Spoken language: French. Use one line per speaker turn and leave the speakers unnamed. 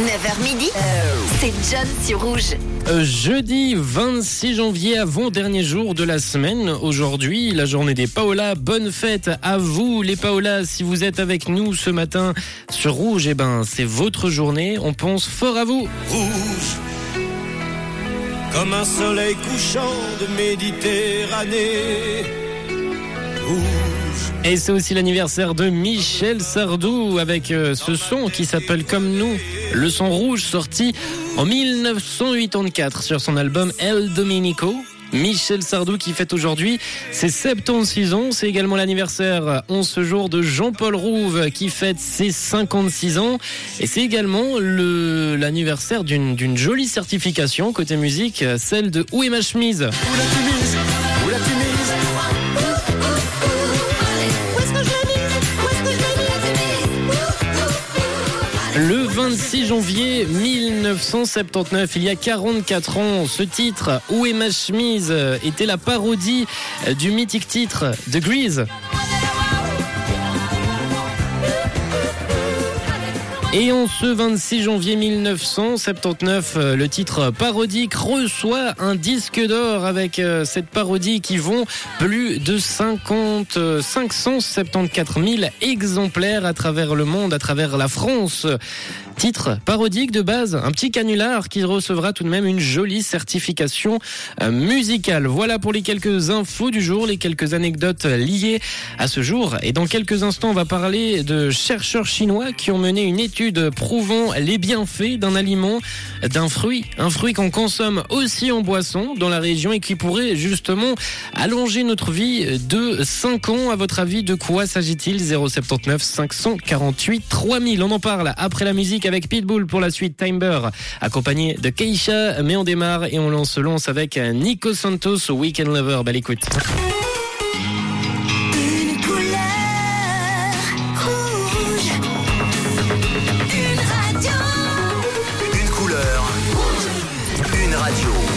9h midi, c'est John sur Rouge.
Euh, Jeudi 26 janvier, avant-dernier jour de la semaine. Aujourd'hui, la journée des Paola. Bonne fête à vous, les Paola. Si vous êtes avec nous ce matin sur Rouge, eh ben, c'est votre journée. On pense fort à vous.
rouge comme un soleil couchant de Méditerranée. Rouge,
Et c'est aussi l'anniversaire de Michel Sardou avec euh, ce son qui s'appelle Comme nous. Le son rouge sorti en 1984 sur son album El Dominico. Michel Sardou qui fête aujourd'hui ses 76 ans. C'est également l'anniversaire en ce jour de Jean-Paul Rouve qui fête ses 56 ans. Et c'est également le- l'anniversaire d'une d'une jolie certification côté musique, celle de Où est ma chemise? Le 26 janvier 1979, il y a 44 ans, ce titre Où est ma chemise était la parodie du mythique titre The Grease. Et en ce 26 janvier 1979, euh, le titre parodique reçoit un disque d'or avec euh, cette parodie qui vend plus de 50, euh, 574 000 exemplaires à travers le monde, à travers la France. Titre parodique de base, un petit canular qui recevra tout de même une jolie certification euh, musicale. Voilà pour les quelques infos du jour, les quelques anecdotes liées à ce jour. Et dans quelques instants, on va parler de chercheurs chinois qui ont mené une étude prouvant les bienfaits d'un aliment, d'un fruit, un fruit qu'on consomme aussi en boisson dans la région et qui pourrait justement allonger notre vie de 5 ans. À votre avis, de quoi s'agit-il? 079 548 3000. On en parle après la musique avec Pitbull pour la suite Timber, accompagné de Keisha. Mais on démarre et on se lance avec Nico Santos, Weekend Lover. Belle écoute.
Radio.